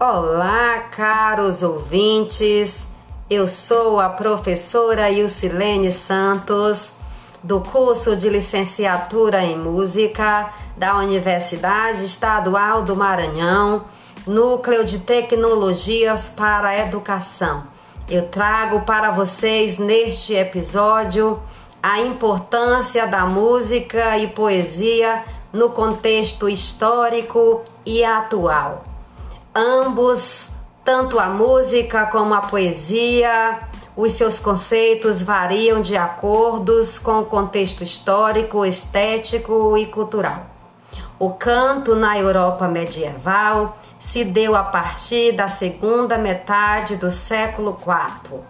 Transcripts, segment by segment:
Olá, caros ouvintes. Eu sou a professora Ilcilene Santos, do curso de licenciatura em música da Universidade Estadual do Maranhão, Núcleo de Tecnologias para a Educação. Eu trago para vocês neste episódio a importância da música e poesia no contexto histórico e atual. Ambos, tanto a música como a poesia, os seus conceitos variam de acordo com o contexto histórico, estético e cultural. O canto na Europa medieval se deu a partir da segunda metade do século IV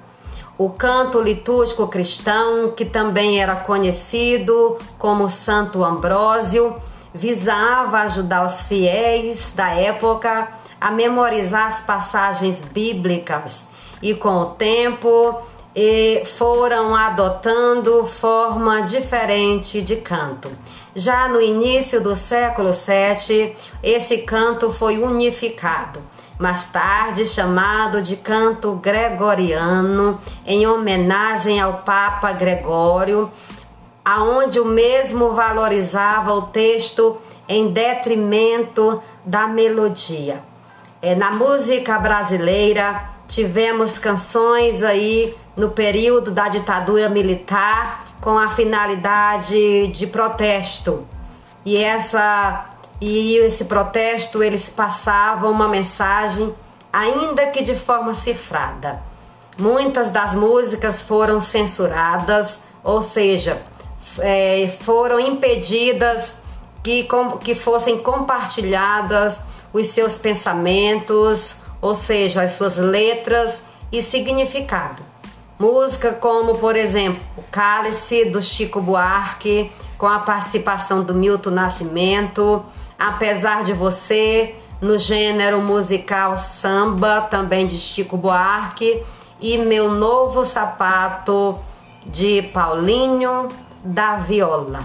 o canto litúrgico cristão, que também era conhecido como Santo Ambrósio, visava ajudar os fiéis da época a memorizar as passagens bíblicas e com o tempo foram adotando forma diferente de canto. Já no início do século VII, esse canto foi unificado mais tarde chamado de canto gregoriano, em homenagem ao Papa Gregório, aonde o mesmo valorizava o texto em detrimento da melodia. É, na música brasileira tivemos canções aí no período da ditadura militar com a finalidade de protesto. E essa e esse protesto eles passavam uma mensagem, ainda que de forma cifrada. Muitas das músicas foram censuradas, ou seja, é, foram impedidas que, com, que fossem compartilhadas os seus pensamentos, ou seja, as suas letras e significado. Música como, por exemplo, Cálice do Chico Buarque, com a participação do Milton Nascimento, Apesar de Você, no gênero musical samba, também de Chico Buarque, e Meu Novo Sapato, de Paulinho da Viola.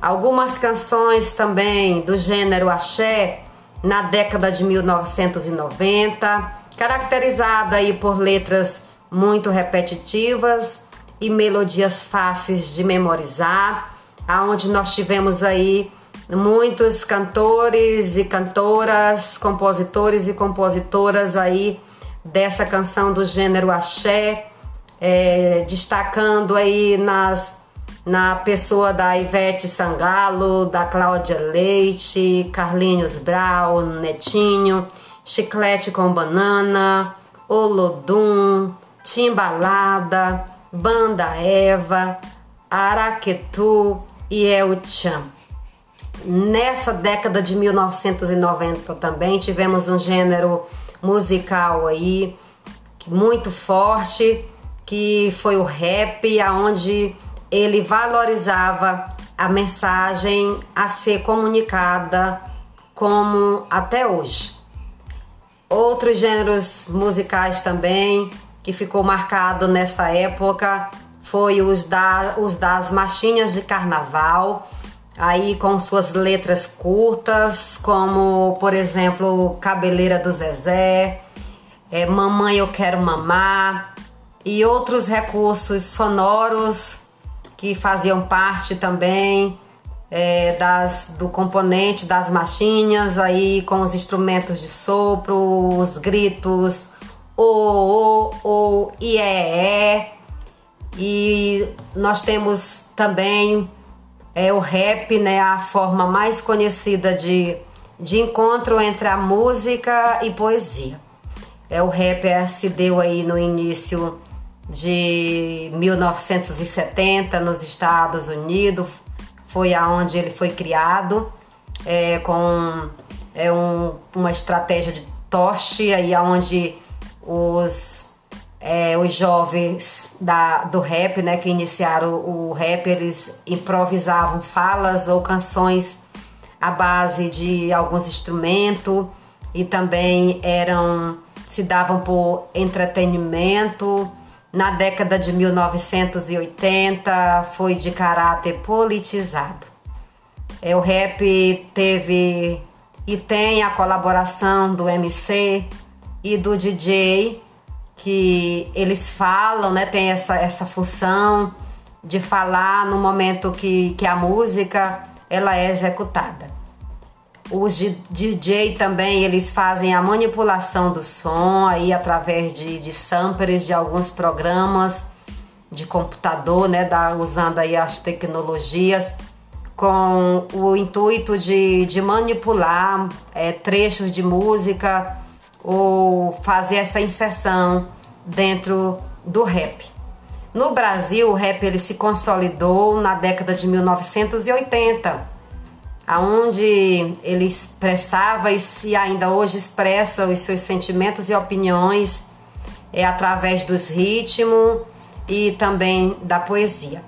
Algumas canções também do gênero axé, na década de 1990, caracterizada aí por letras muito repetitivas e melodias fáceis de memorizar, aonde nós tivemos aí muitos cantores e cantoras, compositores e compositoras aí dessa canção do gênero axé, é, destacando aí nas, na pessoa da Ivete Sangalo, da Cláudia Leite, Carlinhos Brau, Netinho, Chiclete com Banana, Olodum, Timbalada, Banda Eva, Araquetu e El Chan. Nessa década de 1990 também tivemos um gênero musical aí muito forte, que foi o rap, aonde ele valorizava a mensagem a ser comunicada como até hoje. Outros gêneros musicais também que ficou marcado nessa época foi os, da, os das marchinhas de carnaval, aí com suas letras curtas, como por exemplo Cabeleira do Zezé, é, Mamãe Eu Quero Mamar e outros recursos sonoros que faziam parte também é, das, do componente das machinhas, aí com os instrumentos de sopro, os gritos, o, o, o, e, é, é. E nós temos também é o rap, né, a forma mais conhecida de, de encontro entre a música e poesia. É o rap é, se deu aí no início de 1970 nos Estados Unidos, foi aonde ele foi criado é, com é um, uma estratégia de toche aí aonde os é, os jovens da, do rap, né, que iniciaram o, o rap, eles improvisavam falas ou canções à base de alguns instrumentos e também eram se davam por entretenimento. Na década de 1980 foi de caráter politizado. É, o rap teve e tem a colaboração do MC e do DJ que eles falam, né? Tem essa, essa função de falar no momento que, que a música ela é executada. Os DJ também eles fazem a manipulação do som aí através de, de samplers de alguns programas de computador, né? Da, usando aí as tecnologias com o intuito de, de manipular é, trechos de música ou fazer essa inserção dentro do rap. No Brasil, o rap ele se consolidou na década de 1980, aonde ele expressava e se ainda hoje expressa os seus sentimentos e opiniões é através dos ritmos e também da poesia.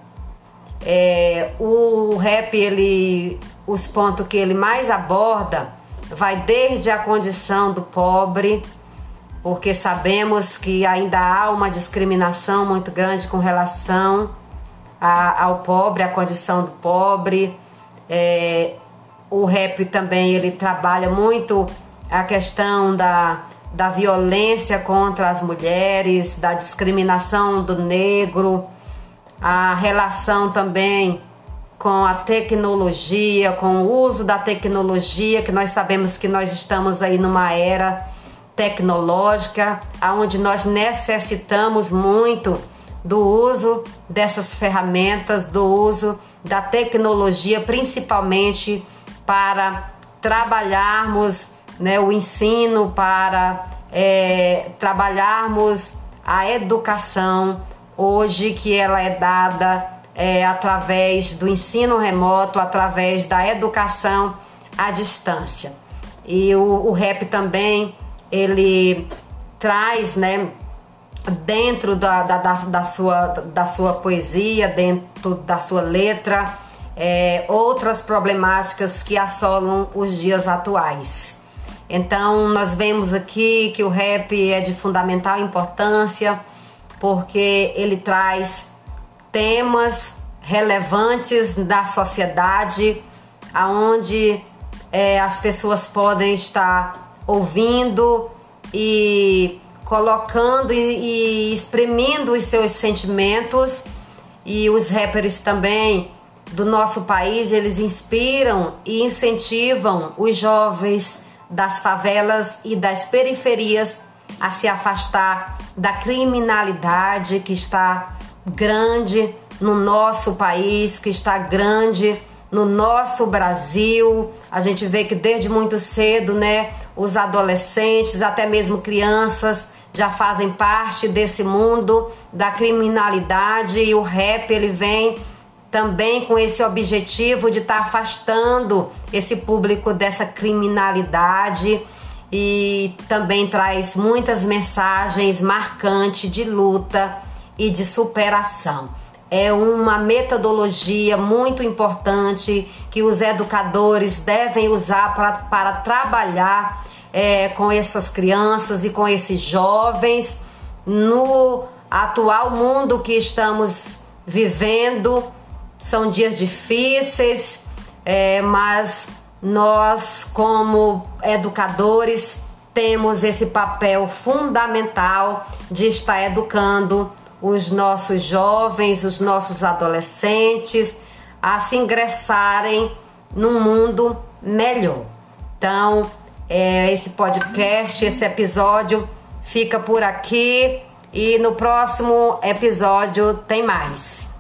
É, o rap, ele, os pontos que ele mais aborda, vai desde a condição do pobre, porque sabemos que ainda há uma discriminação muito grande com relação a, ao pobre, a condição do pobre. É, o rap também ele trabalha muito a questão da, da violência contra as mulheres, da discriminação do negro a relação também com a tecnologia, com o uso da tecnologia, que nós sabemos que nós estamos aí numa era tecnológica, onde nós necessitamos muito do uso dessas ferramentas, do uso da tecnologia, principalmente para trabalharmos né, o ensino, para é, trabalharmos a educação, hoje que ela é dada é, através do ensino remoto, através da educação à distância. E o, o rap também ele traz, né, dentro da, da, da, sua, da sua poesia, dentro da sua letra, é, outras problemáticas que assolam os dias atuais. Então, nós vemos aqui que o rap é de fundamental importância porque ele traz temas relevantes da sociedade, aonde é, as pessoas podem estar ouvindo e colocando e, e exprimindo os seus sentimentos e os rappers também do nosso país eles inspiram e incentivam os jovens das favelas e das periferias a se afastar da criminalidade que está grande no nosso país, que está grande no nosso Brasil. A gente vê que desde muito cedo, né, os adolescentes, até mesmo crianças, já fazem parte desse mundo da criminalidade e o rap ele vem também com esse objetivo de estar tá afastando esse público dessa criminalidade e também traz muitas mensagens marcantes de luta e de superação. É uma metodologia muito importante que os educadores devem usar para, para trabalhar é, com essas crianças e com esses jovens no atual mundo que estamos vivendo. São dias difíceis, é, mas nós, como educadores, temos esse papel fundamental de estar educando os nossos jovens, os nossos adolescentes a se ingressarem num mundo melhor. Então, é, esse podcast, esse episódio fica por aqui e no próximo episódio tem mais.